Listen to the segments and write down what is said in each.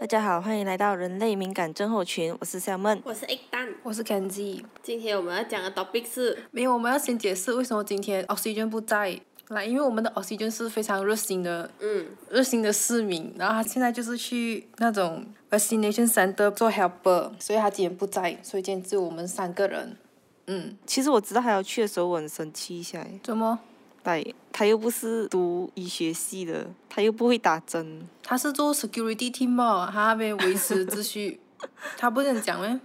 大家好，欢迎来到人类敏感症候群，我是 Salmon。我是 egg 蛋。我是 Kenji。今天我们要讲的 topic 是，没有，我们要先解释为什么今天 Oxygen 不在。来，因为我们的 Oxygen 是非常热心的，嗯，热心的市民，然后他现在就是去那种 vaccination center 做 helper，所以他今天不在，所以今天只有我们三个人。嗯，其实我知道他要去的时候，我很生气一下。怎么？来，他又不是读医学系的，他又不会打针。他是做 security team 嘛，他那边维持秩序，他不能讲咩？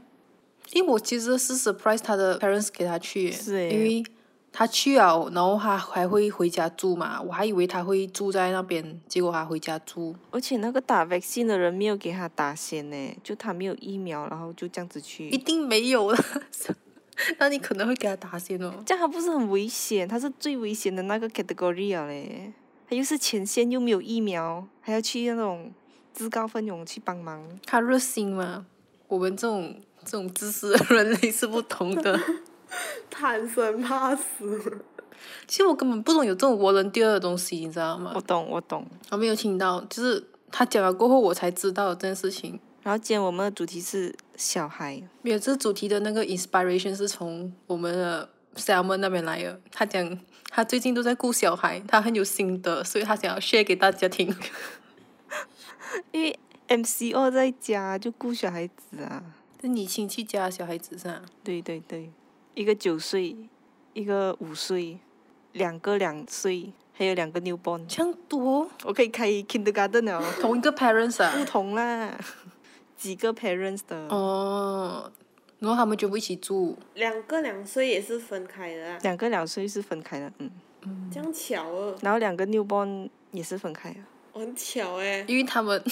因为我其实是 surprise 他的 parents 给他去耶，是诶因为他去了，然后他还会回家住嘛，我还以为他会住在那边，结果他回家住。而且那个打 vaccine 的人没有给他打先呢，就他没有疫苗，然后就这样子去一去，定没有的，那你可能会给他打先哦。这样他不是很危险？他是最危险的那个 category 啊嘞，他又是前线又没有疫苗，还要去那种自告奋勇去帮忙。他热心嘛，我们这种这种自私的人类是不同的。贪生怕死。其实我根本不懂有这种 volunteer 的东西，你知道吗我？懂，我懂。我没有听到，就是他讲了过后，我才知道这件事情。然后今天我们的主题是小孩，没有，这主题的那个 inspiration 是从我们的 Salmon 那边来的。他讲他最近都在顾小孩，他很有心得，所以他想要 share 给大家听。因为 MCO 在家就顾小孩子啊。是你亲戚家的小孩子是吧？对对对，一个九岁，一个五岁，两个两岁，还有两个 newborn。这样多，我可以开 kindergarten 了，同一个 parents 啊？不同啦，几个 parents 的。哦，然后他们全部一起住。两个两岁也是分开的啊，两个两岁是分开的，嗯，这样巧哦，然后两个 newborn 也是分开的。很巧哎，因为他们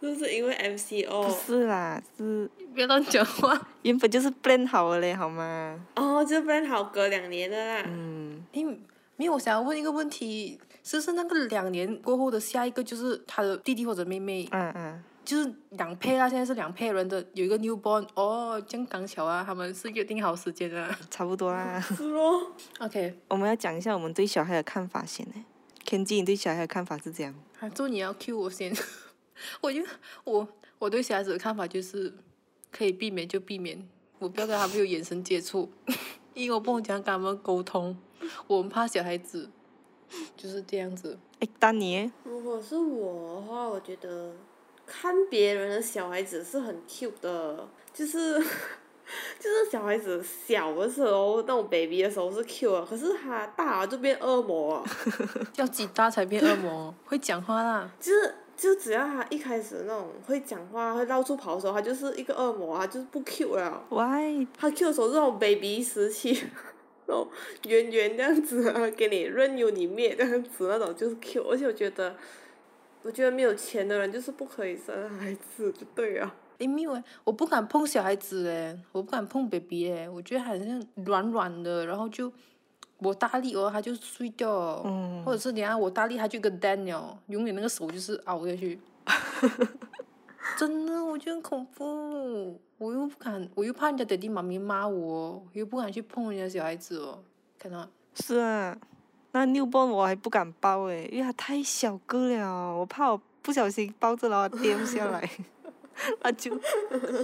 就是因为 MCO。是啦，是不要乱讲话。原本就是 plan 好了嘞，好吗？哦，就不然好隔两年的啦。嗯，因为没有，我想要问一个问题，是不是那个两年过后的下一个就是他的弟弟或者妹妹，嗯嗯，就是两配啊？现在是两配人的，有一个 newborn，哦，这样刚巧啊，他们是约定好时间的。差不多啦。是咯，OK，我们要讲一下我们对小孩的看法先呢。Kenji，你对小孩的看法是这样？还做你要 Q 我先，我就我我对小孩子的看法就是，可以避免就避免，我不要跟他们有眼神接触，因为我不懂怎样跟他们沟通，我们怕小孩子就是这样子。哎，丹尼，如果是我的话，我觉得看别人的小孩子是很 cute 的，就是 就是小孩子小的时候那种 baby 的时候是 cute 啊，可是他大了就变恶魔了。要几大才变恶魔？会讲话啦。就是就只要他一开始那种会讲话、会到处跑的时候，他就是一个恶魔，啊就是不 Q 了。why？他 Q 的时候是那种 baby 时期，那种圆圆这样子啊，给你任由你灭这样子那种就是 Q。而且我觉得，我觉得没有钱的人就是不可以生孩子，就对啊。诶，没有诶，我不敢碰小孩子诶，我不敢碰 baby 诶，我觉得好像软软的，然后就我大力哦，他就碎掉哦，嗯或者是等下我大力，他就跟 Daniel，永远那个手就是凹下去。真的，我觉得很恐怖，我又不敢，我又怕人家爹地妈咪骂我，我又不敢去碰人家小孩子哦，看到。是啊，那 newborn 我还不敢抱诶，因为它太小个了，我怕我不小心抱着然后它掉下来，那就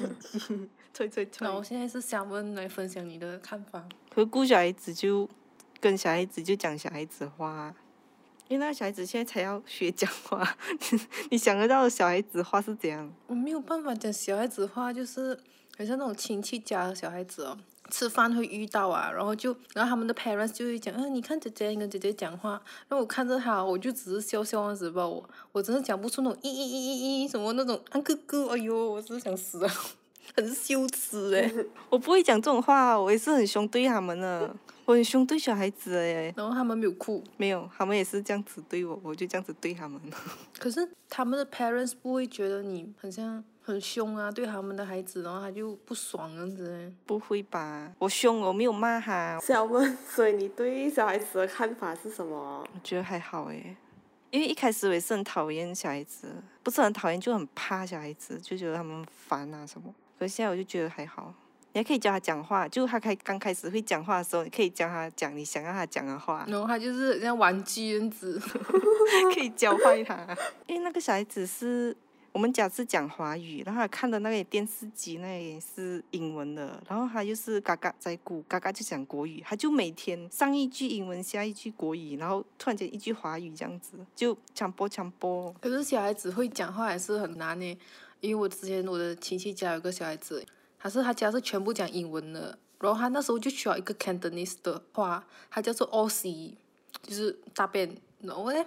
吹吹吹那。我现在是想问来分享你的看法。可是顾小孩子就跟小孩子就讲小孩子话，因为那个小孩子现在才要学讲话，你想得到小孩子话是怎样？我没有办法讲小孩子话，就是好像那种亲戚家的小孩子哦，吃饭会遇到啊，然后就，然后他们的 parents 就会讲，嗯、你看姐姐，你跟姐姐讲话，然后我看着他，我就只是笑笑样子吧，我我真的讲不出那种咦咦咦咦咦什么那种啊哥哥，哎呦，我真是想死啊，很羞耻哎。我不会讲这种话，我也是很凶对他们的，我很凶对小孩子诶，然后他们没有哭，没有，他们也是这样子对我，我就这样子对他们。可是他们的 parents 不会觉得你很像很凶啊，对他们的孩子，然后他就不爽这样子欸。不会吧？我凶，我没有骂他，小问，所以你对小孩子的看法是什么？我觉得还好诶。因为一开始我也是很讨厌小孩子，不是很讨厌，就很怕小孩子，就觉得他们烦啊什么。可是现在我就觉得还好，你还可以教他讲话，就他开刚开始会讲话的时候，你可以教他讲你想让他讲的话，然后他就是像玩具样子。可以教坏他。因为那个小孩子是我们家是讲华语，然后他看的那个电视机那也是英文的，然后他就是嘎嘎在咕，嘎嘎就讲国语，他就每天上一句英文，下一句国语，然后突然间一句华语这样子，就强播强播。可是小孩子会讲话还是很难呢，因为我之前我的亲戚家有个小孩子，他是他家是全部讲英文的，然后他那时候就需要一个 Cantonese 的话，他叫做 o c 就是大便，然后呢，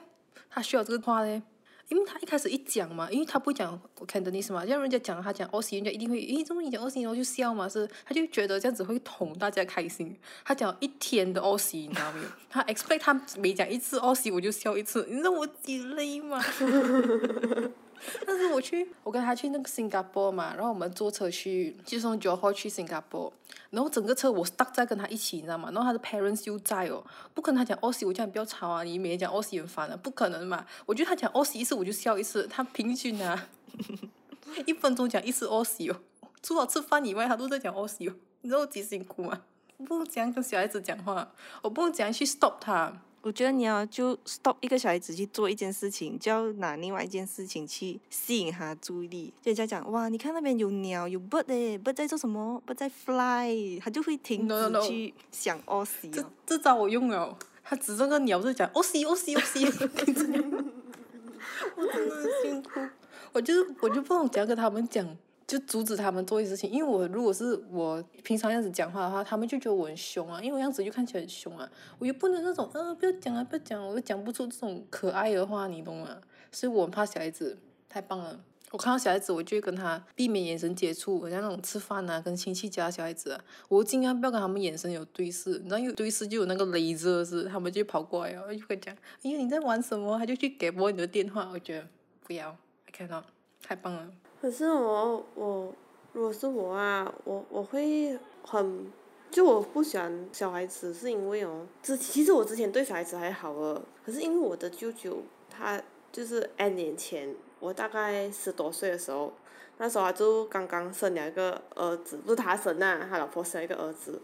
他需要这个话嘞。因为他一开始一讲嘛，因为他不讲 Cantonese 嘛，让人家讲他讲 o c 人家一定会，诶，怎么你讲 o c 然后就笑嘛，是，他就觉得这样子会哄大家开心。他讲一天的 o c 你知道没有？他 expect 他每讲一次 o c 我就笑一次，你知道我几累吗？但是我去，我跟他去那个新加坡嘛，然后我们坐车去，就从九号去新加坡，然后整个车我是搭在跟他一起，你知道吗？然后他的 parents 又在哦，不可能他讲 o c 我叫你不要吵啊，你每天讲 o c 很烦啊，不可能嘛。我觉得他讲 o c 一次我就笑一次，他平均啊，一分钟讲一次 o c 哦，除了吃饭以外，他都在讲 o c 哦，你知道我几辛苦吗？我不能这样跟小孩子讲话，我不能这样去 stop 他。我觉得你要就 stop 一个小孩子去做一件事情，就要拿另外一件事情去吸引他注意力。就人家讲哇，你看那边有鸟有 bird 诶，bird 在做什么？bird 在 fly，他就会停.止去想 o c 这哦。这招我用了，他指这个鸟就讲哦西哦西哦西，这样 我真的很辛苦，我就是我就不懂怎样跟他们讲，就阻止他们做一些事情，因为我如果是我平常样子讲话的话，他们就觉得我很凶啊，因为我样子就看起来很凶啊，我又不能那种呃不要讲啊不要讲，我又讲不出这种可爱的话，你懂吗？所以我很怕小孩子，太棒了。我看到小孩子，我就会跟他避免眼神接触，好像那种吃饭啊，跟亲戚家小孩子啊，我尽量不要跟他们眼神有对视，然后有对视就有那个雷射是，他们就跑过来哦，就会讲，哎呀你在玩什么？他就去给拨你的电话，我觉得不要，I cannot，太棒了。可是我我如果是我啊，我我会很，就我不喜欢小孩子，是因为哦，之其实我之前对小孩子还好了，可是因为我的舅舅他就是 N 年前，我大概十多岁的时候，那时候他就刚刚生了一个儿子，不是他生啊，他老婆生了一个儿子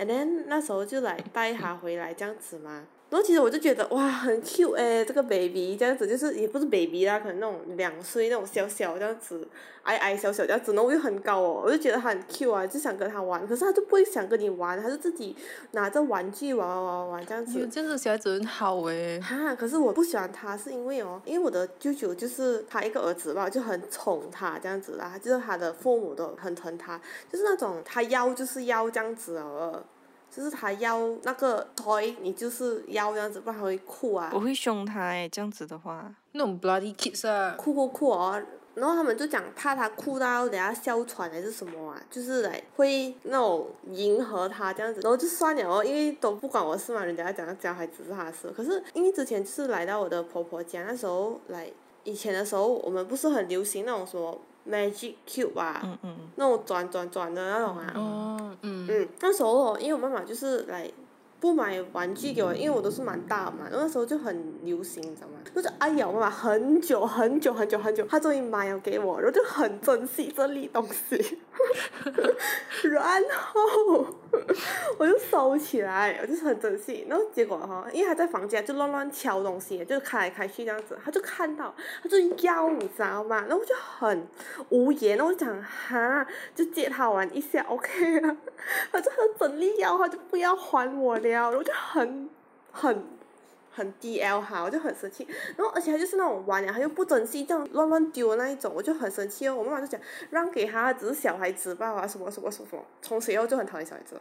，and then 那时候就来带他回来这样子嘛。然后其实我就觉得哇很 cute 哎，这个 baby 这样子就是也不是 baby 啦，可能那种两岁那种小小这样子，矮矮小小这样子，然后我又很高哦，我就觉得他很 cute 啊，就想跟他玩，可是他就不会想跟你玩，他就自己拿着玩具玩玩玩玩这样子。有这样的小孩子很好诶，哈，可是我不喜欢他，是因为哦，因为我的舅舅就是他一个儿子吧，就很宠他这样子啦，就是他的父母都很疼他，就是那种他要就是要这样子哦，就是他要那个 toy，你就是要这样子，不然他会哭啊我，会凶他诶，这样子的话，那种 bloody kids 啊，哭哭哭哦。然后他们就讲怕他哭到等下哮喘还是什么啊，就是来会那种迎合他这样子，然后就算了哦，因为都不管我事嘛，人家讲教孩子是他的事。可是因为之前是来到我的婆婆家，那时候来以前的时候，我们不是很流行那种什么 magic cube 啊，嗯嗯，那种转转转的那种啊。哦，嗯，嗯，那时候哦，因为我妈妈就是来不买玩具给我，因为我都是蛮大嘛，那时候就很流行，你知道吗？就是哎呀，我妈妈很久很久很久很久，她终于买了给我，然后就很珍惜这粒东西，然后我就收起来，我就是很珍惜，然后结果哈，因为他在房间就乱乱敲东西，就开来开去这样子，他就看到，他就要你知道吗？然后我就很无言，然后我就讲哈，就借他玩一下，OK 啊。他就很整力要，他就不要还我了，我就很很很 DL 哈，我就很生气。然后而且他就是那种玩了，他又不珍惜，这样乱乱丢的那一种，我就很生气哦。我妈妈就讲让给他，只是小孩子吧，什么什么什么，从此以后就很讨厌小孩子了。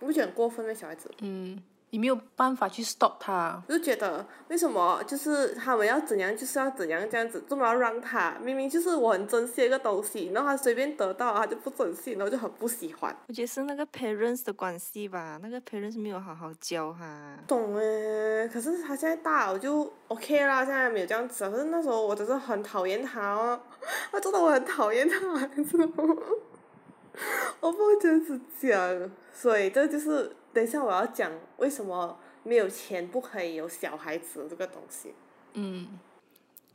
你不觉得很过分吗？小孩子？嗯，你没有办法去 stop 他，我就觉得为什么就是他们要怎样就是要怎样这样子，这么要让他明明就是我很珍惜一个东西，然后他随便得到他就不珍惜，然后就很不喜欢。我觉得是那个 parents 的关系吧，那个 parents 没有好好教他。懂诶，可是他现在大了就 OK 啦，现在没有这样子。可是那时候我真是很讨厌他哦，他真的我很讨厌他，你知道吗？我不会这样子讲，所以这就是等一下我要讲为什么没有钱不可以有小孩子这个东西。嗯，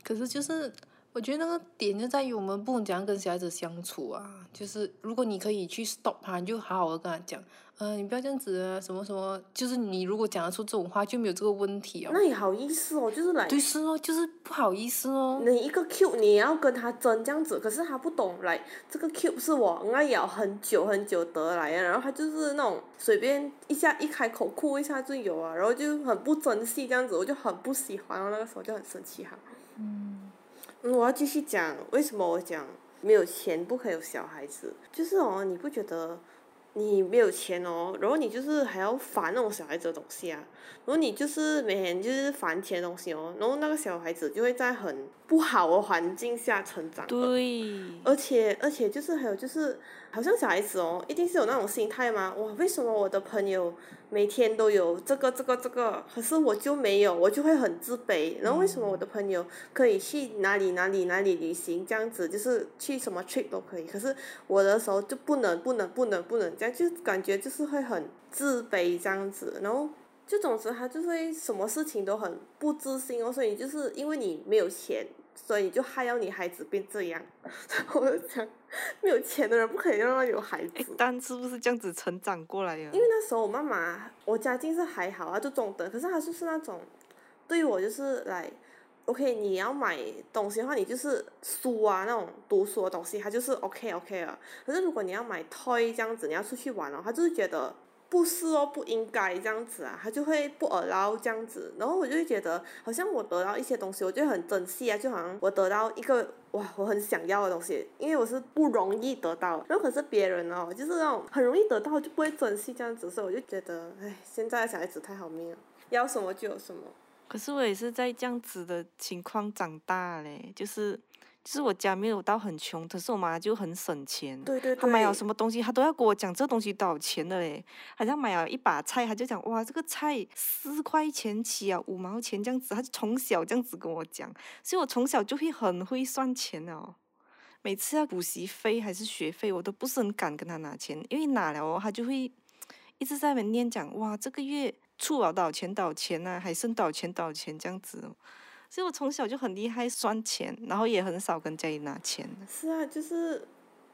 可是就是我觉得那个点就在于我们不能怎样跟小孩子相处啊。就是如果你可以去 stop 他，你就好好的跟他讲，嗯、你不要这样子啊，什么什么。就是你如果讲得出这种话，就没有这个问题哦。那也好意思哦，就是来对，是哦，就是不好意思哦。你一个 cube 你也要跟他争这样子，可是他不懂来这个 cube 是我应该咬很久很久得来的，然后他就是那种随便一下一开口哭一下就有啊，然后就很不珍惜这样子，我就很不喜欢，那个时候就很生气哈。嗯，我要继续讲为什么我讲没有钱不可以有小孩子，就是哦，你不觉得？你没有钱哦，然后你就是还要烦那种小孩子的东西啊，然后你就是每天就是烦钱的东西哦，然后那个小孩子就会在很不好的环境下成长。对，而且而且就是还有就是，好像小孩子哦，一定是有那种心态吗？哇，为什么我的朋友每天都有这个这个这个，可是我就没有，我就会很自卑。然后为什么我的朋友可以去哪里哪里哪里旅行这样子，就是去什么 trip 都可以，可是我的时候就不能不能不能不能这样，就感觉就是会很自卑这样子，然后。就总之，他就会什么事情都很不自信哦，所以就是因为你没有钱，所以就害到你孩子变这样。我就想，没有钱的人不可以让他有孩哎子。，但是不是这样子成长过来呀？因为那时候我妈妈，我家境是还好啊，就中等，可是她就是那种，对于我就是来，OK，你要买东西的话，你就是书啊那种读书的东西，她就是 OK OK 了。可是如果你要买 toy 这样子，你要出去玩哦，她就是觉得不是哦，不应该这样子啊，他就会不尔了这样子，然后我就会觉得好像我得到一些东西，我就很珍惜啊，就好像我得到一个哇，我很想要的东西，因为我是不容易得到，然后可是别人哦，就是那种很容易得到就不会珍惜这样子，所以我就觉得，哎，现在的小孩子太好命了，要什么就有什么。可是我也是在这样子的情况长大嘞，就是就是我家没有到很穷，可是我妈就很省钱。对对对。她买了什么东西，她都要跟我讲这东西多少钱的嘞。好像买了一把菜，她就讲哇，这个菜四块钱起啊，五毛钱这样子，她就从小这样子跟我讲，所以我从小就会很会算钱哦。每次要补习费还是学费，我都不是很敢跟她拿钱，因为拿了哦，她就会一直在那边念讲哇，这个月出了多少钱多少钱啊、还剩多少钱多少钱这样子哦。所以我从小就很厉害算钱，然后也很少跟家里拿钱。是啊，就是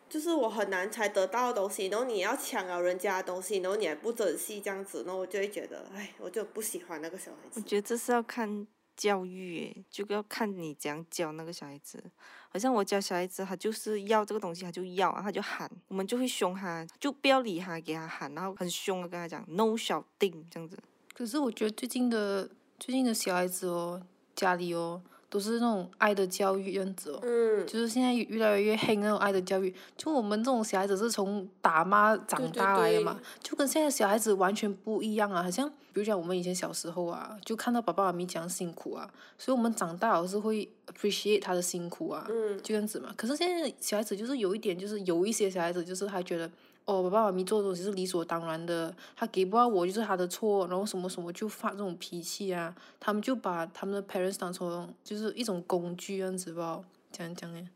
就是我很难才得到的东西，然后你要抢了人家的东西，然后你还不珍惜这样子，然后我就会觉得，哎，我就不喜欢那个小孩子。我觉得这是要看教育诶，就要看你怎样教那个小孩子。好像我教小孩子，他就是要这个东西，他就要，他就喊，我们就会凶他，就不要理他，给他喊，然后很凶的跟他讲 “no 小定”这样子。可是我觉得最近的最近的小孩子哦，家里哦都是那种爱的教育样子哦。嗯，就是现在越来越黑那种爱的教育，就我们这种小孩子是从打骂长大来的嘛，对就跟现在小孩子完全不一样啊。好像比如讲我们以前小时候啊，就看到爸爸妈咪讲辛苦啊，所以我们长大了是会 appreciate 他的辛苦啊，这样子嘛。可是现在小孩子就是有一点，就是有一些小孩子就是他觉得。哦，爸爸妈咪做的东西是理所当然的，他给不到我就是他的错，然后什么什么就发这种脾气啊，他们就把他们的 parents 当成就是一种工具这样子吧，这样讲呢，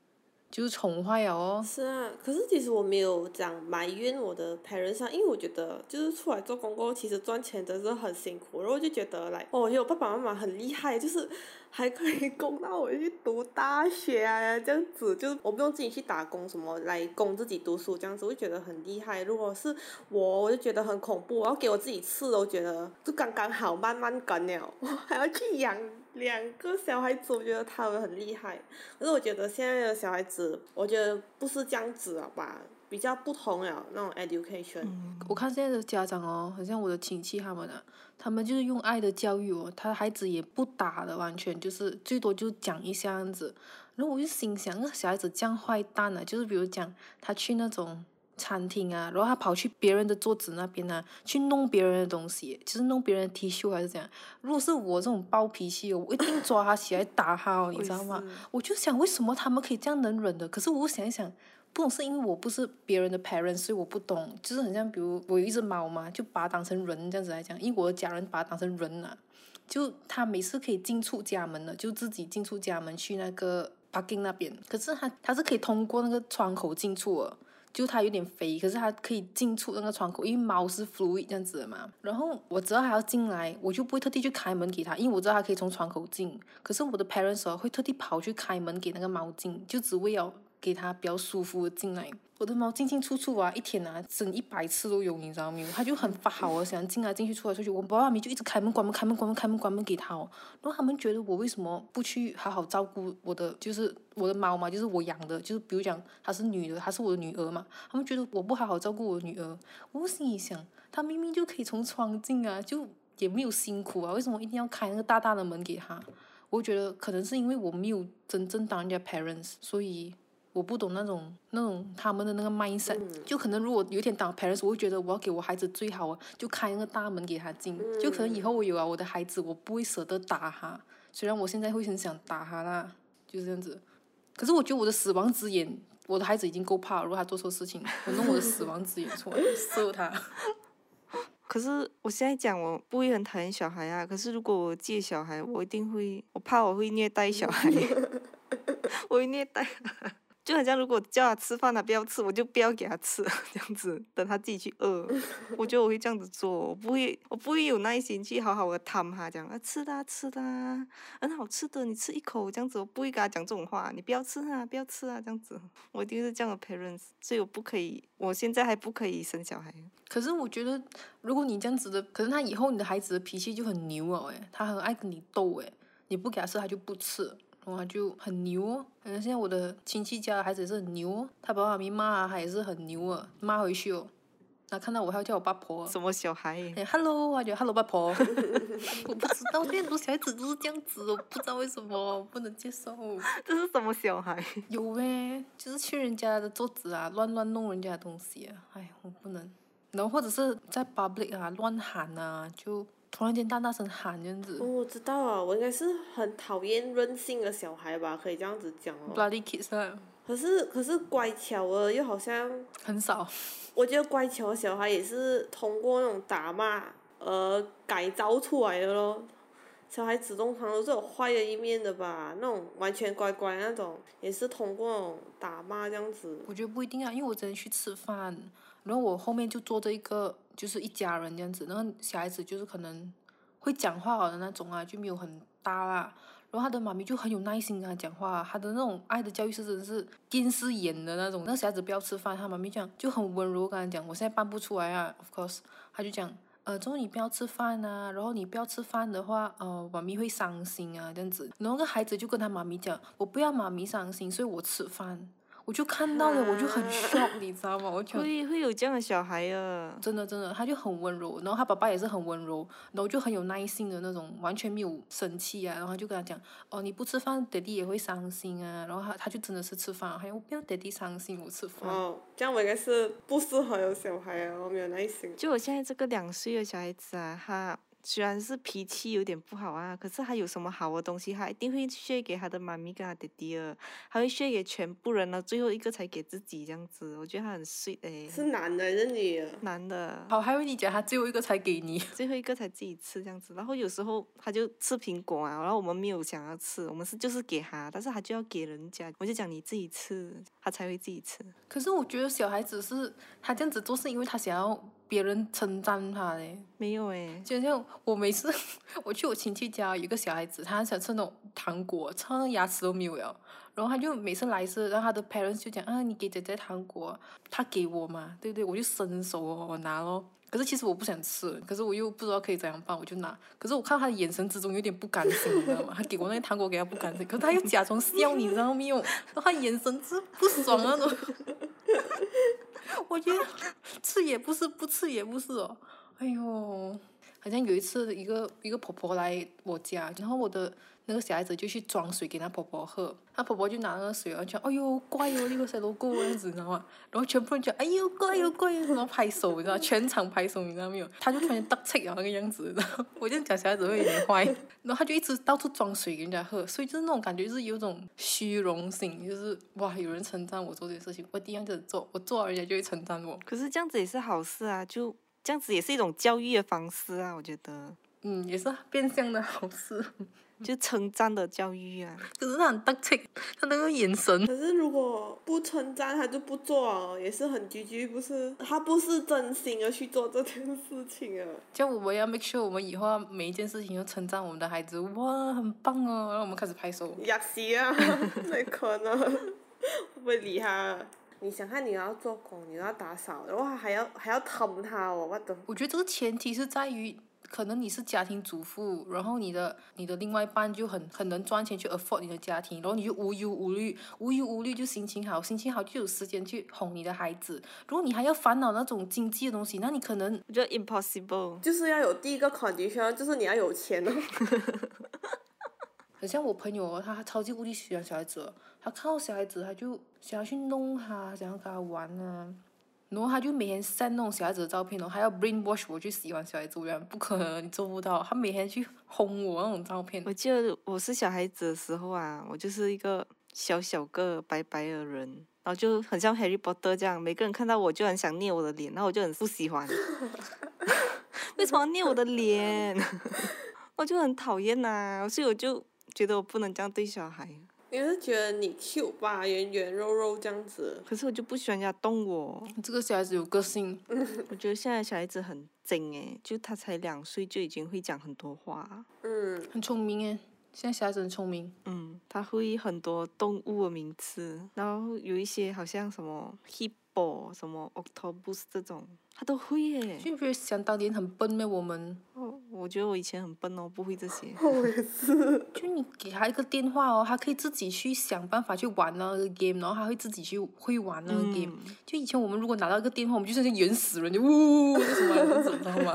就是宠坏了哦。是啊，可是其实我没有讲埋怨我的 parents 啊，因为我觉得就是出来做工过后，其实赚钱真是很辛苦，然后我就觉得来，哦，我觉得我爸爸妈妈很厉害，就是还可以供到我去读大学啊，这样子，就是我不用自己去打工什么来供自己读书这样子，我就觉得很厉害。如果是我，我就觉得很恐怖，我要给我自己吃，我觉得就刚刚好，慢慢干了，我还要去养两个小孩子，我觉得他们很厉害。可是我觉得现在的小孩子，我觉得不是这样子了吧，比较不同了那种 education。我看现在的家长哦，好像我的亲戚他们啊，他们就是用爱的教育哦，他孩子也不打的，完全就是最多就讲一下样子。然后我就心想，那小孩子这样坏蛋啊，就是比如讲他去那种餐厅啊，然后他跑去别人的桌子那边啊，去弄别人的东西，就是弄别人的 T 恤还是怎样。如果是我这种暴脾气哦，我一定抓他起来打他哦，你知道吗？我就想，为什么他们可以这样能忍的？可是我想一想，不懂是因为我不是别人的 parent，所以我不懂，就是很像比如我有一只猫嘛，就把它当成人这样子来讲，因为我的家人把它当成人啊，就它每次可以进出家门的，就自己进出家门去那个 parking 那边，可是它它是可以通过那个窗口进出的。就它有点肥，可是它可以进出那个窗口，因为猫是 fluid 这样子的嘛。然后我知道它要进来，我就不会特地去开门给它，因为我知道它可以从窗口进。可是我的 parents 会特地跑去开门给那个猫进，就只为了给它比较舒服的进来。我的猫进进出出啊，一天啊整一百次都有，你知道没有？它就很发好啊，想进来进去出来出去。我爸爸妈咪就一直开门关门开门关门开门关门给它哦。然后他们觉得我为什么不去好好照顾我的，就是我的猫嘛，就是我养的，就是比如讲它是女的，它是我的女儿嘛。他们觉得我不好好照顾我女儿，我心里想，它明明就可以从窗进啊，就也没有辛苦啊，为什么一定要开那个大大的门给它？我觉得可能是因为我没有真正当人家 parents，所以。我不懂那种那种他们的那个 mindset，就可能如果有一天当 parents，我会觉得我要给我孩子最好啊，就开那个大门给他进，就可能以后我有了我的孩子，我不会舍得打他，虽然我现在会很想打他啦，就这样子。可是我觉得我的死亡之眼，我的孩子已经够怕了，如果他做错事情，我弄我的死亡之眼出来 射他。可是我现在讲我不会很讨厌小孩啊，可是如果我借小孩，我一定会，我怕我会虐待小孩，我会虐待。就好像如果叫他吃饭他不要吃，我就不要给他吃，这样子等他自己去饿。我觉得我会这样子做，我不会，我不会有耐心去好好的谈他讲啊吃啦吃啦，很好吃的，你吃一口这样子，我不会跟他讲这种话，你不要吃啊，不要吃啊这样子，我一定是这样的 parents，所以我不可以，我现在还不可以生小孩。可是我觉得，如果你这样子的，可是他以后你的孩子的脾气就很牛哦，诶，他很爱跟你斗，诶，你不给他吃他就不吃。哇，就很牛哦！反正现在我的亲戚家的孩子也是很牛哦，他爸爸妈咪骂他也是很牛啊，骂回去哦。那看到我还要叫我八婆。什么小孩？哎，Hello，我叫 Hello 八婆。我不知道，很多小孩子都是这样子，我不知道为什么不能接受。这是什么小孩？有呗，就是去人家的桌子啊，乱乱弄人家的东西啊，哎，我不能。然后或者是在 public 啊乱喊啊，就。突然间大大声喊这样子。哦，我知道啊，我应该是很讨厌任性的小孩吧，可以这样子讲哦。Bloody kids 啊。可是可是乖巧的又好像。很少。我觉得乖巧的小孩也是通过那种打骂而改造出来的咯。小孩子通常都是有坏的一面的吧？那种完全乖乖那种，也是通过打骂这样子。我觉得不一定啊，因为我昨天去吃饭，然后我后面就坐着一个。就是一家人这样子，然后小孩子就是可能会讲话好的那种啊，就没有很大啦。然后他的妈咪就很有耐心跟他讲话，他的那种爱的教育是真是电视演的那种。那小孩子不要吃饭，他妈咪讲就很温柔跟他讲，我现在搬不出来啊，of course，他就讲，呃，中午你不要吃饭呐，然后你不要吃饭的话，呃，妈咪会伤心啊这样子。然后个孩子就跟他妈咪讲，我不要妈咪伤心，所以我吃饭。我就看到了，我就很 shock，你知道吗？我会会有这样的小孩啊！真的真的，他就很温柔，然后他爸爸也是很温柔，然后就很有耐心的那种，完全没有生气啊。然后就跟他讲，哦，你不吃饭，爹地也会伤心啊。然后他他就真的是吃饭，还有不要爹地伤心，我吃饭。哦，这样我应该是不适合有小孩啊，我没有耐心。就我现在这个两岁的小孩子啊，他。虽然是脾气有点不好啊，可是他有什么好的东西，他一定会 share 给他的妈咪跟他爹爹啊，他会 share 给全部人了，最后一个才给自己这样子，我觉得他很 sweet 诶。是男的还是女的？男的。好，还以为你讲他最后一个才给你，最后一个才自己吃这样子，然后有时候他就吃苹果啊，然后我们没有想要吃，我们是就是给他，但是他就要给人家，我就讲你自己吃，他才会自己吃。可是我觉得小孩子是他这样子做是因为他想要。别人称赞他嘞，没有诶，就像我每次 我去我亲戚家，有个小孩子，他想吃那种糖果，吃到牙齿都没有了。然后他就每次来是，然后他的 parents 就讲啊，你给姐姐糖果，他给我嘛，对不对？我就伸手我拿咯。可是其实我不想吃，可是我又不知道可以怎样办，我就拿。可是我看他的眼神之中有点不甘心，你知道吗？他给我那个糖果给他不甘心，可是他又假装笑，你知道没有？然后他眼神是不爽那种。我觉得吃也不是，不吃也不是哦。哎呦，好像有一次一个一个婆婆来我家，然后我的。那个小孩子就去装水给他婆婆喝，他婆婆就拿那个水，然后讲：“哎呦，乖哦，那个小老公这样子，你知道吗？”然后全部人讲：“哎呦，乖哟，乖哟！”然后拍手，你知道，全场拍手，你知道没有？他就突然大气啊，那个样子，然后我就讲小孩子会有点坏，然后他就一直到处装水给人家喝，所以就是那种感觉，就是有种虚荣心，就是哇，有人称赞我做这些事情，我第一样就是做，我做，人家就会称赞我。可是这样子也是好事啊，就这样子也是一种教育的方式啊，我觉得。嗯，也是变相的好事。就称赞的教育啊。可是他很得戚，他那个眼神，可是如果不称赞他就不做哦，也是很拘拘，不是？他不是真心的去做这件事情啊。这样我们要 make sure 我们以后每一件事情都称赞我们的孩子，哇，很棒哦，然后我们开始拍手。也是啊，那可能会不会理他？你想看你要做工，你要打扫，然后还要还要疼他哦，我的。我觉得这个前提是在于，可能你是家庭主妇，然后你的你的另外一半就很很能赚钱去 afford 你的家庭，然后你就无忧无虑，无忧无虑就心情好，心情好就有时间去哄你的孩子。如果你还要烦恼那种经济的东西，那你可能我觉得 impossible。就是要有第一个 condition，就是你要有钱哦。很像我朋友哦，他超级无敌喜欢小孩子哦，他看到小孩子他就想要去弄他，想要跟他玩啊，然后他就每天 send 那种小孩子的照片然后，还要 brainwash 我去喜欢小孩子，我讲不可能，你做不到。他每天去轰我那种照片，我记得我是小孩子的时候啊，我就是一个小小个白白的人，然后就很像 Harry Potter 这样，每个人看到我就很想捏我的脸，然后我就很不喜欢，为什么要捏我的脸？我就很讨厌呐，所以我就觉得我不能这样对小孩。你是觉得你 cute 吧，圆圆肉肉这样子？可是我就不喜欢人家动我。这个小孩子有个性，我觉得现在小孩子很精诶，就他才两岁就已经会讲很多话。嗯，很聪明诶，现在小孩子很聪明。嗯，他会很多动物的名词，然后有一些好像什么什么 octopus 这种，他都会耶。就不是想当年很笨咩？我们哦，我觉得我以前很笨哦，不会这些。我也是。就你给他一个电话哦，他可以自己去想办法去玩那个 game，然后他会自己去会玩那个 game。就以前我们如果拿到一个电话，我们就像原始人，就呜就什么样子，你知道吗？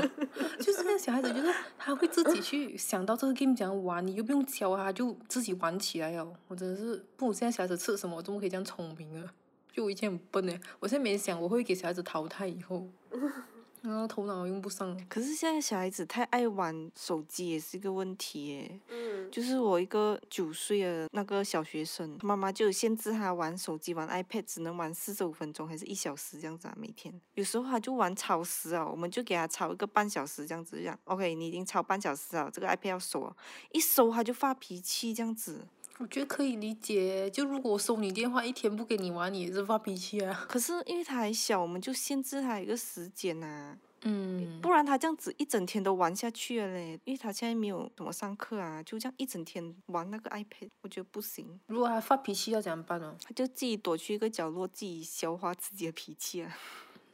就是那个小孩子，就是他会自己去想到这个 game 怎样玩，你又不用教他，就自己玩起来哦。我真的是，不，我现在小孩子吃什么，我怎么可以这样聪明啊？就我以前很笨呢，我现在没想我会给小孩子淘汰以后，然后头脑用不上。可是现在小孩子太爱玩手机也是一个问题耶。嗯。就是我一个九岁的那个小学生，妈妈就限制他玩手机、玩 iPad，只能玩四十五分钟还是一小时这样子啊？每天有时候他就玩超时啊，我们就给他超一个半小时这样子，这样 OK，你已经超半小时了，这个 iPad 要收啊，一收他就发脾气这样子。我觉得可以理解，就如果我收你电话一天不给你玩，你也是发脾气啊。可是因为他还小，我们就限制他一个时间呐、嗯，不然他这样子一整天都玩下去了嘞。因为他现在没有怎么上课啊，就这样一整天玩那个 iPad，我觉得不行。如果他发脾气要怎么办呢？他就自己躲去一个角落，自己消化自己的脾气啊。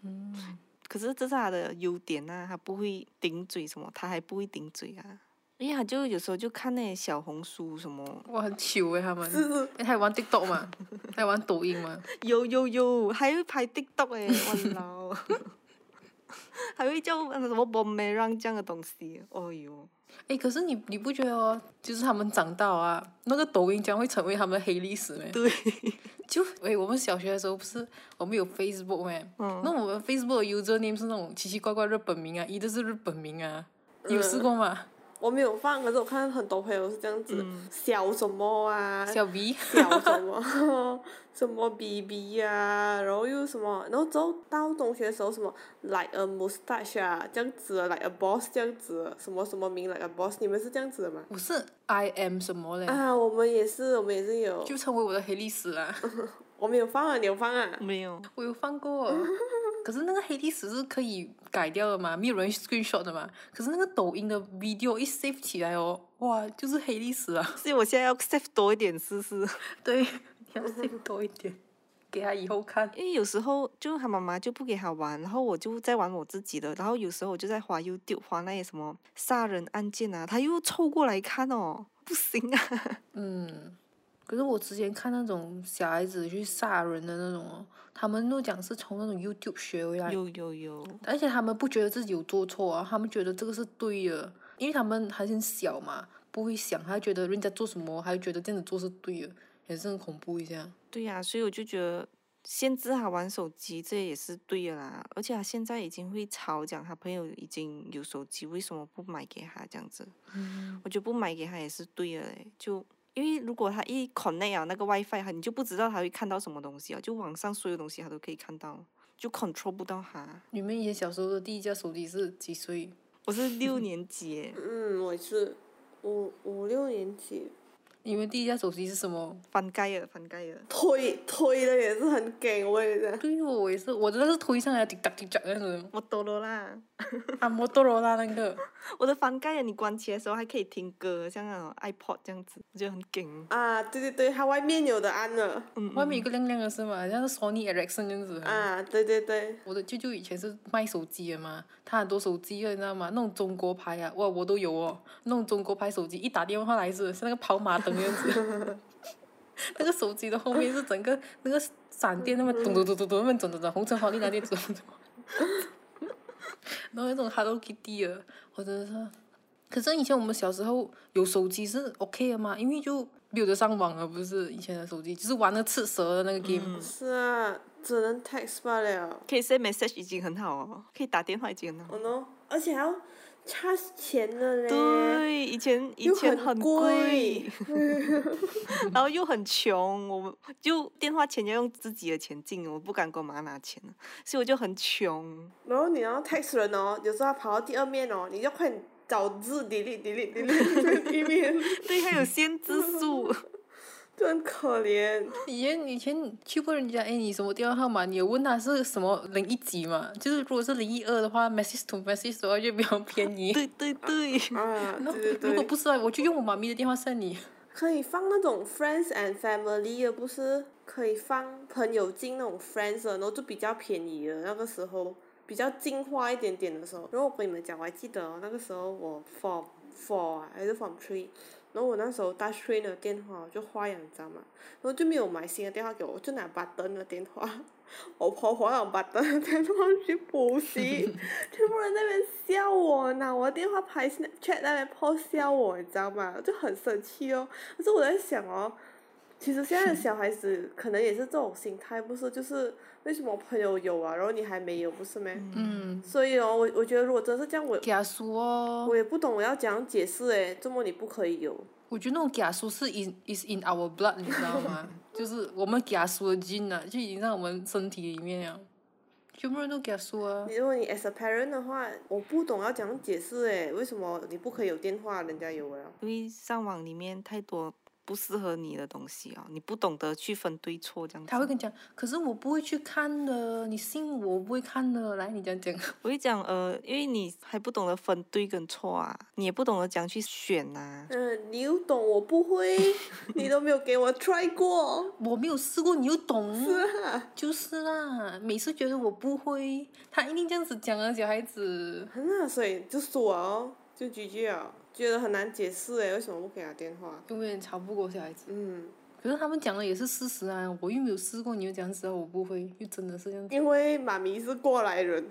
嗯，可是这是他的优点呐、他不会顶嘴什么，他还不会顶嘴啊。因为他就有时候就看那些小红书什么，我，很糗诶，他们。是是。诶他有玩 TikTok 嘛？还玩抖音嘛？有有有，还会拍 TikTok 哎，我老，还会叫那什么 b o m e r a n 这样的东西，哦哟。哎，可是你你不觉得哦，就是他们长大啊，那个抖音将会成为他们的黑历史咩？对，就哎，我们小学的时候不是我们有 Facebook 咩？嗯那我们 Facebook 的 username 是那种奇奇怪怪日本名啊，一的是日本名啊，有试过吗？我没有放，可是我看很多朋友是这样子，小什么啊，小 V，小什么 什么 BB 啊，然后又什么，然后之后到中学的时候什么 like a moustache 啊，这样子的，like a boss 这样子，什么什么名 like a boss，你们是这样子的吗？我是 I am 什么嘞？啊，我们也是，我们也是有，就成为我的黑历史了。我没有放啊，你有放啊？没有，我有放过，可是那个黑历史是可以改掉的嘛，没有人 screenshot 的嘛。可是那个抖音的 video 一 save 起来哦，哇，就是黑历史啊。所以我现在要 save 多一点试试。对，你要 save 多一点，给他以后看。因为有时候就他妈妈就不给他玩，然后我就在玩我自己的，然后有时候我就在滑 YouTube 滑那些什么杀人案件啊，他又凑过来看哦，不行啊。嗯，可是我之前看那种小孩子去杀人的那种哦，他们都讲是从那种 YouTube 学回来，有有有，而且他们不觉得自己有做错啊，他们觉得这个是对的，因为他们还很小嘛，不会想，他觉得人家做什么，还觉得这样子做是对的，也是很恐怖一下。对呀、所以我就觉得限制他玩手机，这也是对的啦。而且他现在已经会吵讲，他朋友已经有手机，为什么不买给他这样子？嗯，我觉得不买给他也是对的嘞，就。因为如果他一 connect 啊那个 WiFi，哈你就不知道他会看到什么东西啊，就网上所有东西他都可以看到，就 control 不到他。你们以前小时候的第一架手机是几岁？我是六年级，嗯，我也是，五五六年级，你们第一架手机是什么？翻盖的，翻盖的。推推的也是很给我也是。对哦，我也是，我真的是推上来滴答滴答那种。摩托罗拉，啊，摩托罗拉那个，我的翻盖啊，你关起来的时候还可以听歌，像那种 iPod 这样子，我觉得很劲。啊，对对对，它外面有的按了。嗯，外面有个亮亮的是吗？像是 Sony Ericsson 这样子。啊，对对对。我的舅舅以前是卖手机的嘛，他很多手机的，你知道吗？那种中国牌啊，哇，我都有哦。那种中国牌手机，一打电话来是像那个跑马灯子。那个手机的后面是整个 那个闪电那么咚咚咚咚咚那么转转转，红橙黄绿蓝靛紫。然后 那种 Hello Kitty 的，我真的是。可是以前我们小时候有手机是 OK 的嘛，因为就没有得上网啊，不是以前的手机，就是玩那吃蛇的那个 game。是啊，只能 text 罢了。可以 send message 已经很好哦，可以打电话已经很好。哦 no，而且还要 charge 钱的嘞。对，以前以前很贵，然后又很穷，我们就电话钱要用自己的钱进，我不敢跟我妈拿钱所以我就很穷。然后你要 text 人哦，有时候他跑到第二面哦，你就快点找字 delete delete delete 一面。对，还有限制数。就很可怜。以前以前去过人家，哎，你什么电话号码？你有问他是什么零一几嘛？就是如果是零一二的话，message to message 的话就比较便宜。对对对。啊，对对对。如果不是啊，我就用我妈咪的电话 send 你。可以放那种 friends and family 的，不是？可以放朋友进那种 friends 的，然后就比较便宜了。那个时候比较进化一点点的时候。然后我跟你们讲，我还记得哦，那个时候我 form four 还是 form three。然后我那时候大 train 的电话就坏了，你知道吗？然后就没有买新的电话给我，就拿巴登的电话。我婆婆用巴登的电话去补习，全部人在那边笑我，拿我的电话拍 Snapchat 那边破笑我，你知道吗？就很生气哦。可是我在想哦，其实现在的小孩子可能也是这种心态，不是？就是为什么朋友有啊，然后你还没有，不是吗？嗯。所以哦，我我觉得如果真是这样，我假说哦。我也不懂我要怎样解释诶，这么你不可以有。我觉得那种假书是 in is in our blood，你知道吗？就是我们假书的基因啊，就已经在我们身体里面了。全部人都假书啊。如果你 as a parent 的话，我不懂要怎样解释诶，为什么你不可以有电话，人家有了？因为上网里面太多。不适合你的东西哦，你不懂得去分对错这样子。他会跟你讲，可是我不会去看的，你信我，我不会看的。来，你讲讲。我会讲呃，因为你还不懂得分对跟错啊，你也不懂得怎样去选呐。嗯，你又懂，我不会，你都没有给我 try 过。我没有试过，你又懂。是啊。就是啦，每次觉得我不会，他一定这样子讲啊，小孩子。那所以就说哦，就拒绝啊。觉得很难解释诶，为什么不给他电话？永远吵不过小孩子。嗯。可是他们讲的也是事实啊，我又没有试过，你又讲知道我不会，又真的是这样。因为妈咪是过来人。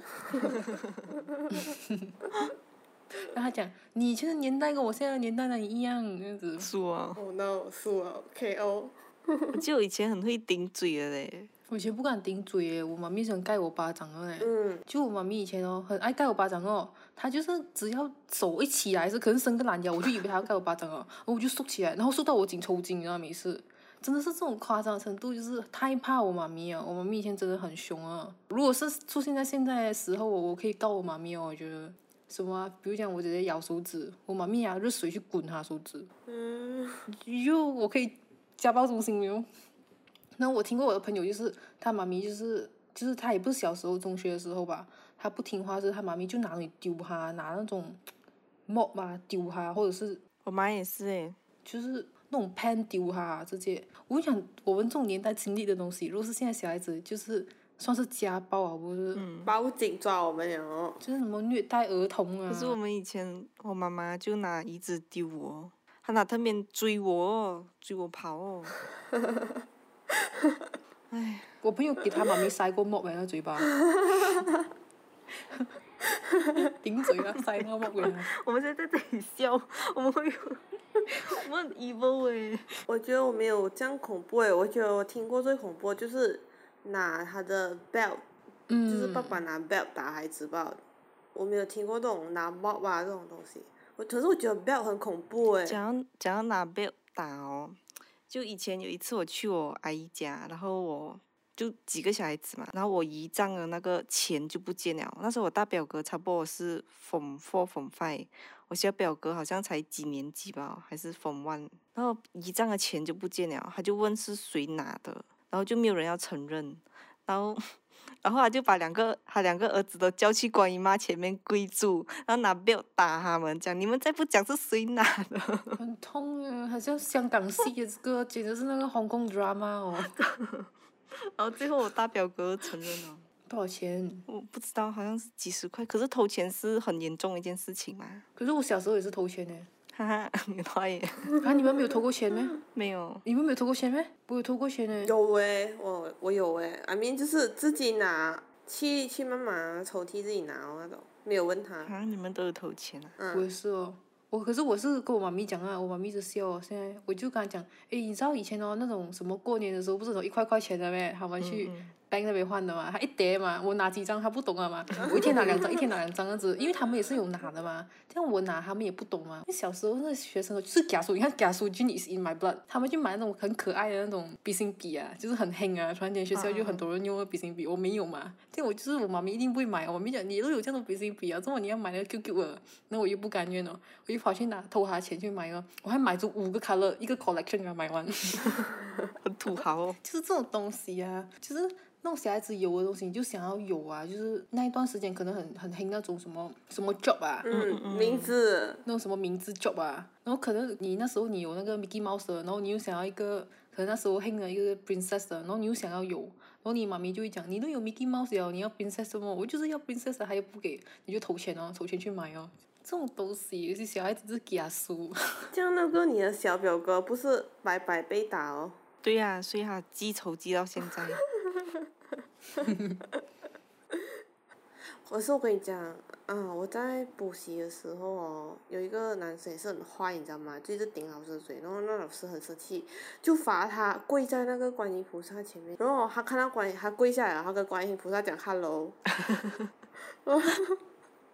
然后他讲，你以前的年代跟我现在的年代的一样，这样子。是啊。哦，no，是啊，K.O。就以前很会顶嘴的嘞。我以前不敢顶嘴诶，我妈咪想盖我巴掌的嘞。嗯。就我妈咪以前哦，很爱盖我巴掌哦。她就是只要手一起来，是可能伸个懒腰，我就以为他要盖我巴掌哦，然后我就缩起来，然后缩到我颈抽筋，你知道没事。真的是这种夸张的程度，就是太怕我妈咪啊！我妈咪以前真的很凶啊。如果是出现在现在的时候，我我可以告我妈咪哦。我觉得什么，比如讲我姐姐咬手指，我妈咪啊热水去滚她手指。嗯。又我可以家暴中心没有。那我听过我的朋友，就是他妈咪，就是就是他也不是小时候中学的时候吧，他不听话，是他妈咪就拿你丢他，拿那种抹吧丢他，或者是我妈也是诶，就是那种 pen 丢他这些。我跟你讲，我们这种年代经历的东西，如果是现在小孩子，就是算是家暴啊，不是？嗯。报警抓我们哟。就是什么虐待儿童啊。可是我们以前，我妈妈就拿椅子丢我，她拿特面追我，追我跑哦。唉，我朋友给他妈咪塞过木在那嘴巴，顶嘴啊，塞那墨给他。我们现在在这里笑，我们会，我们很 evil 诶。我觉得我没有这样恐怖诶，我觉得我听过最恐怖就是拿他的 belt，就是爸爸拿 belt 打孩子吧。我没有听过这种拿啊这种东西，我可是我觉得 belt 很恐怖诶。讲讲要拿 belt 打哦。就以前有一次我去我阿姨家，然后我就几个小孩子嘛，然后我姨丈的那个钱就不见了。那时候我大表哥差不多是 from four from five，我小表哥好像才几年级吧，还是 Form One，然后姨丈的钱就不见了，他就问是谁拿的，然后就没有人要承认，然后然后他就把两个他两个儿子都叫去观音妈前面跪住，然后拿 belt 打他们，讲你们再不讲是谁拿的，很痛啊，好像香港戏的这个，简直是那个 Hong Kong drama 哦。然后最后我大表哥承认了。多少钱？我不知道，好像是几十块。可是偷钱是很严重的一件事情嘛。可是我小时候也是偷钱呢。哈哈，原来耶。啊，你们没有偷过钱吗？没有。你们没有偷过钱吗？我有偷过钱呢。有诶，我我有诶，I mean 就是自己拿去去妈妈抽屉自己拿哦那种，没有问他。啊，你们都有偷钱啊？嗯。我也是哦。我可是我是跟我妈咪讲啊，我妈咪一直笑。现在我就跟她讲，诶，你知道以前哦那种什么过年的时候不是有一块块钱的咩？他们去。Bank 那边换的嘛，他一叠嘛，我拿几张他不懂啊嘛，我一天拿两张，一天拿两张样子，因为他们也是有拿的嘛，这样我拿他们也不懂嘛。小时候那学生就是假书，你看假书 gene is in my blood，他们就买那种很可爱的那种笔芯笔啊，就是很黑啊，突然间学校就很多人用笔芯笔，我没有嘛，这样我就是我妈咪一定不会买，我妈咪讲你都有这样的笔芯笔啊，怎么你要买那个 QQ 啊？那我又不甘愿哦，我就跑去拿偷他钱去买哦，我还买足五个 color 一个 collection 啊，买完，很土豪哦，就是这种东西啊，就是。那种小孩子有的东西你就想要有啊，就是那一段时间可能很很黑那种什么什么 job 啊，嗯，名字，那种什么名字 job 啊，然后可能你那时候你有那个 Mickey Mouse，然后你又想要一个，可能那时候黑了一个 princess，然后你又想要有，然后你妈咪就会讲，你都有 Mickey Mouse 了，你要 princess 什么？我就是要 princess，还不给，你就投钱哦，投钱去买哦，这种东西有些小孩子是假输。这样那个你的小表哥不是白白被打哦？对呀，所以他记仇记到现在。可是我跟你讲，啊，我在补习的时候哦，有一个男生也是很坏，你知道吗？就一直顶老师的嘴，然后那老师很生气，就罚他跪在那个观音菩萨前面，然后他看到观音，他跪下来，他跟观音菩萨讲 hello，然后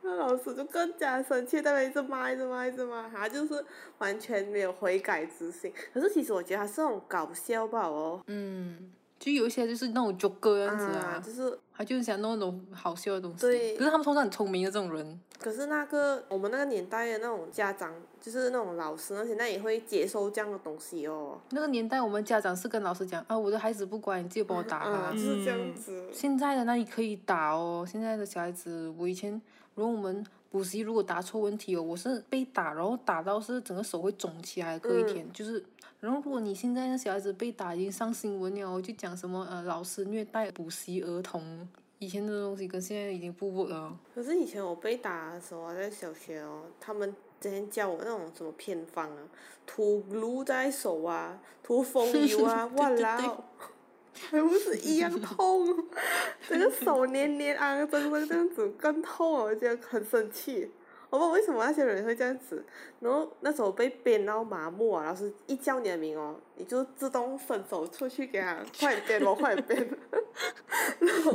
那老师就更加生气，在那一直骂，一直骂，一直骂，他就是完全没有悔改之心。可是其实我觉得他是那种搞笑吧哦。嗯。就有一些就是那种 joke 样子啊，就是他就是想弄那种好笑的东西。对。可是他们通常很聪明的这种人。可是那个我们那个年代的那种家长，就是那种老师，那现在也会接受这样的东西哦。那个年代，我们家长是跟老师讲啊，我的孩子不乖，你自己帮我打他。就是这样子。现在的那你可以打哦，现在的小孩子，我以前如果我们补习如果答错问题哦，我是被打，然后打到是整个手会肿起来，隔一天就是。然后，如果你现在那小孩子被打已经上新闻了，就讲什么呃老师虐待补习儿童，以前的东西跟现在已经不不了。可是以前我被打的时候，在小学哦，他们之前教我那种什么偏方啊，涂芦在手啊，涂风油啊，哇啦，还不是一样痛，整个手黏黏啊，真的这样子更痛，我觉得很生气。我不知道为什么那些人会这样子，然后那时候被编到麻木啊，老师一叫你的名哦，你就自动伸手出去给他快点编，咯快点编，然后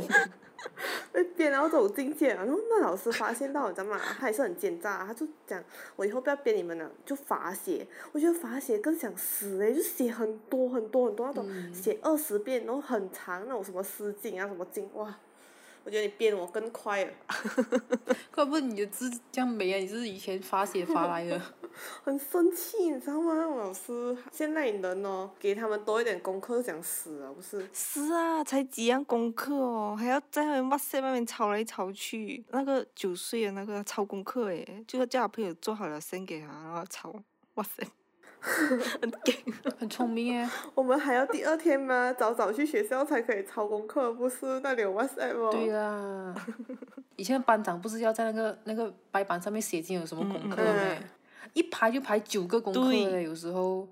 被编到这种境界然后那老师发现到你知道吗？他也是很奸诈，他就讲我以后不要编你们了，就罚写。我觉得罚写更想死诶，就写很多很多很多那种，写二十遍，然后很长那种什么诗经啊什么经哇。我觉得你变我更快了，怪不得你的字这样美啊！你是以前发写发来的，很生气，你知道吗？老师，现在人哦，给他们多一点功课，想死啊，不是？是啊，才几样功课哦，还要在那边哇塞外面抄来抄去。那个九岁的那个抄功课诶，就是叫他朋友做好了先给他，然后抄，哇 塞。很很聪明耶。我们还要第二天吗？早早去学校才可以抄功课，不是？那里有 WhatsApp 哦。对啦。以前班长不是要在那个那个白板上面写进有什么功课吗？一排就排九个功课嘞，有时候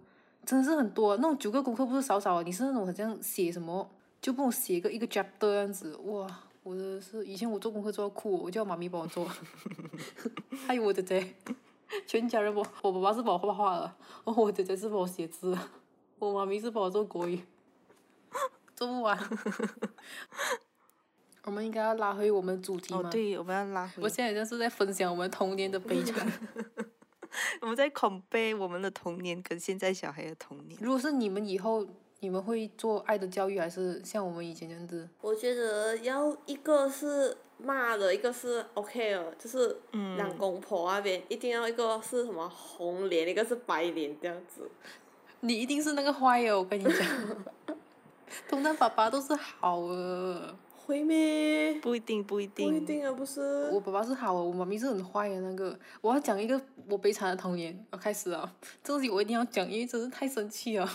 真的是很多。那种九个功课不是少少，你是那种好像写什么，就帮我写个一个 chapter 这样子。哇，我的是以前我做功课做到哭，我叫妈咪帮我做。还有我姐姐。全家人我我爸爸是帮我画画的，然后我姐姐是帮我写字，我妈咪是帮我做国语，做不完。我们应该要拉回我们主题吗？哦，对，我们要拉回。我现在就是在分享我们童年的悲 惨。我们在恐悲我们的童年跟现在小孩的童年。如果是你们以后你们会做爱的教育，还是像我们以前这样子？我觉得要一个是骂的，一个是 OK 的，就是两公婆那边一定要一个是什么红脸，一个是白脸这样子。你一定是那个坏的，我跟你讲。通常爸爸都是好的。会咩？不一定，不一定。不一定啊，不是。我爸爸是好的，我妈咪是很坏的那个。我要讲一个我悲惨的童年，我开始了。这东西我一定要讲，因为真是太生气了。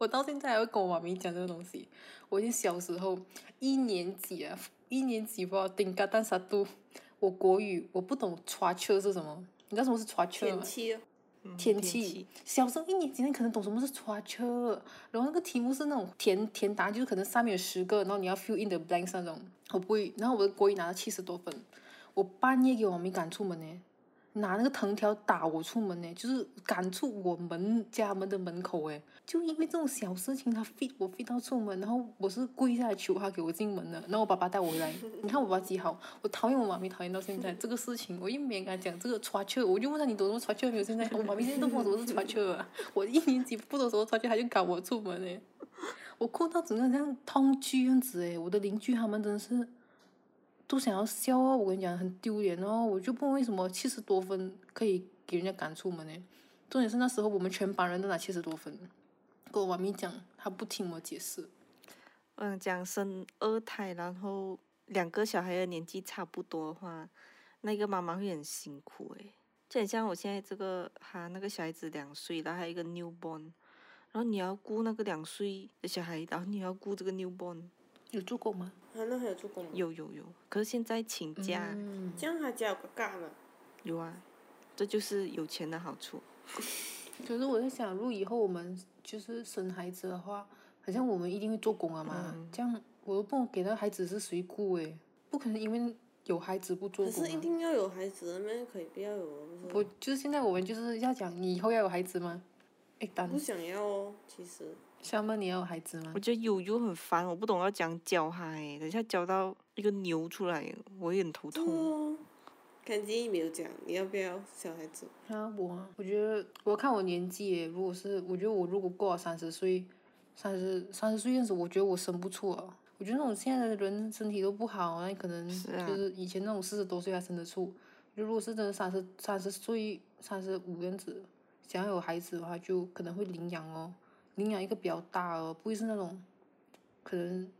我到现在还会跟我妈咪讲这个东西。我已经小时候一年级啊，一年级不知道顶嘎蛋啥都，我国语我不懂 t r 是什么？你知道什么是 t r 天气。天气，小时候一年级你可能懂什么是 structure，然后那个题目是那种填填答案，就是可能上面有十个，然后你要 fill in the blanks 那种，我不会，然后我的国语拿了七十多分，我半夜给我妈咪赶出门呢。拿那个藤条打我出门呢，就是赶出我们家门的门口哎，就因为这种小事情，他 fit 我 fit 到出门，然后我是跪下来求他给我进门的，然后我爸爸带我回来，你看我爸爸几好，我讨厌我妈咪讨厌到现在，这个事情我一没跟他讲这个 r a 我就问他你懂什么 a 没有？现在我妈咪现在都不懂什么是 t r a 我一年级不懂什么他就赶我出门哎，我哭到整个像痛剧样子哎，我的邻居他们真的是。都想要笑啊！我跟你讲，很丢脸哦。我就不为什么七十多分可以给人家赶出门呢？重点是那时候我们全班人都拿七十多分，跟我妈咪讲，她不听我解释。嗯，讲生二胎，然后两个小孩的年纪差不多的话，那个妈妈会很辛苦诶。就很像我现在这个，哈，那个小孩子两岁，然后还有一个 newborn，然后你要顾那个两岁的小孩，然后你要顾这个 newborn。有做过吗？啊，那还有做过吗？有有有，可是现在请假。这样他家有个假呢？有啊，这就是有钱的好处。可是我在想，如果以后我们就是生孩子的话，好像我们一定会做工啊嘛。这样我都不能给到孩子是谁顾诶？不可能因为有孩子不做工。可是一定要有孩子，那可以不要有。不，就是现在我们就是要讲，你以后要有孩子吗？不想要哦，其实。小妹，你要有孩子吗？我觉得有就很烦，我不懂要讲教他诶，等下教到一个牛出来，我也很头痛。看建议没有讲，你要不要小孩子？啊，我，我觉得我看我年纪诶，如果是，我觉得我如果过了三十岁，三十三十岁样子，我觉得我生不出啊。我觉得那种现在的人身体都不好，那可能就是以前那种四十多岁还生得出。就如果是真的三十三十岁、三十五样子，想要有孩子的话，就可能会领养哦。领养一个比较大哦，不会是那种，可能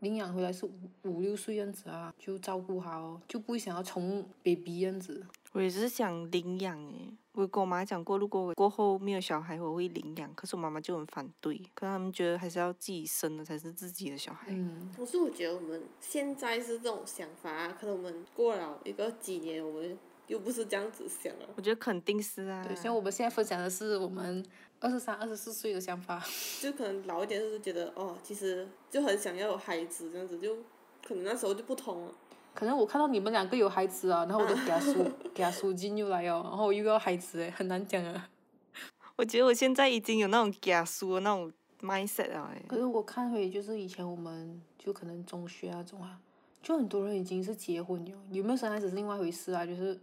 领养回来是五五六岁样子啊，就照顾好哦，就不会想要宠 baby 样子。我也是想领养诶，我跟我妈讲过，如果我过后没有小孩，我会领养。可是我妈妈就很反对，可他们觉得还是要自己生的才是自己的小孩。嗯。可是我觉得我们现在是这种想法，可能我们过了一个几年，我们又不是这样子想了。我觉得肯定是啊。对，像我们现在分享的是我们。二十三、二十四岁的想法，就可能老一点就是觉得哦，其实就很想要有孩子这样子，就可能那时候就不同了。可能我看到你们两个有孩子啊，然后我就给他输，给他输进又来哦，然后又要孩子诶，很难讲啊。我觉得我现在已经有那种假输的那种 mindset 了诶。可是我看回就是以前我们就可能中学啊中啊，就很多人已经是结婚了，有没有生孩子是另外一回事啊，就是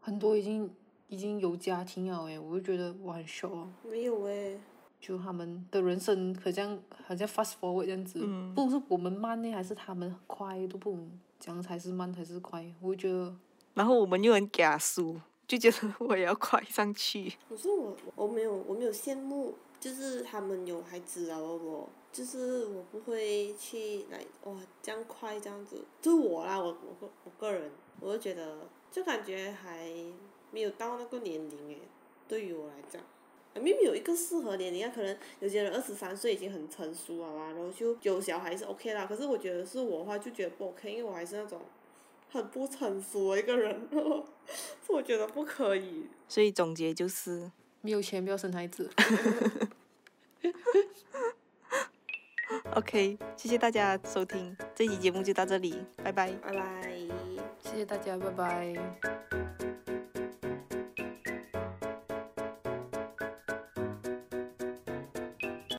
很多已经。已经有家庭了诶，我就觉得我很 shock。没有诶。就他们的人生好像好像 fast forward 这样子，不是我们慢呢，还是他们快都不懂，讲才是慢才是快？我觉得。然后我们又很假输，就觉得我也要快上去。可是我我没有我没有羡慕，就是他们有孩子啊我，就是我不会去来哇这样快这样子，就我啦我我我个人，我就觉得就感觉还。没有到那个年龄诶，对于我来讲，明明有一个适合年龄啊，可能有些人二十三岁已经很成熟了啊，然后就有小孩是 OK 啦。可是我觉得是我的话就觉得不 OK，因为我还是那种很不成熟的一个人，我觉得不可以。所以总结就是，没有钱不要生孩子。OK，谢谢大家收听这期节目就到这里，拜拜。拜拜。谢谢大家，拜拜。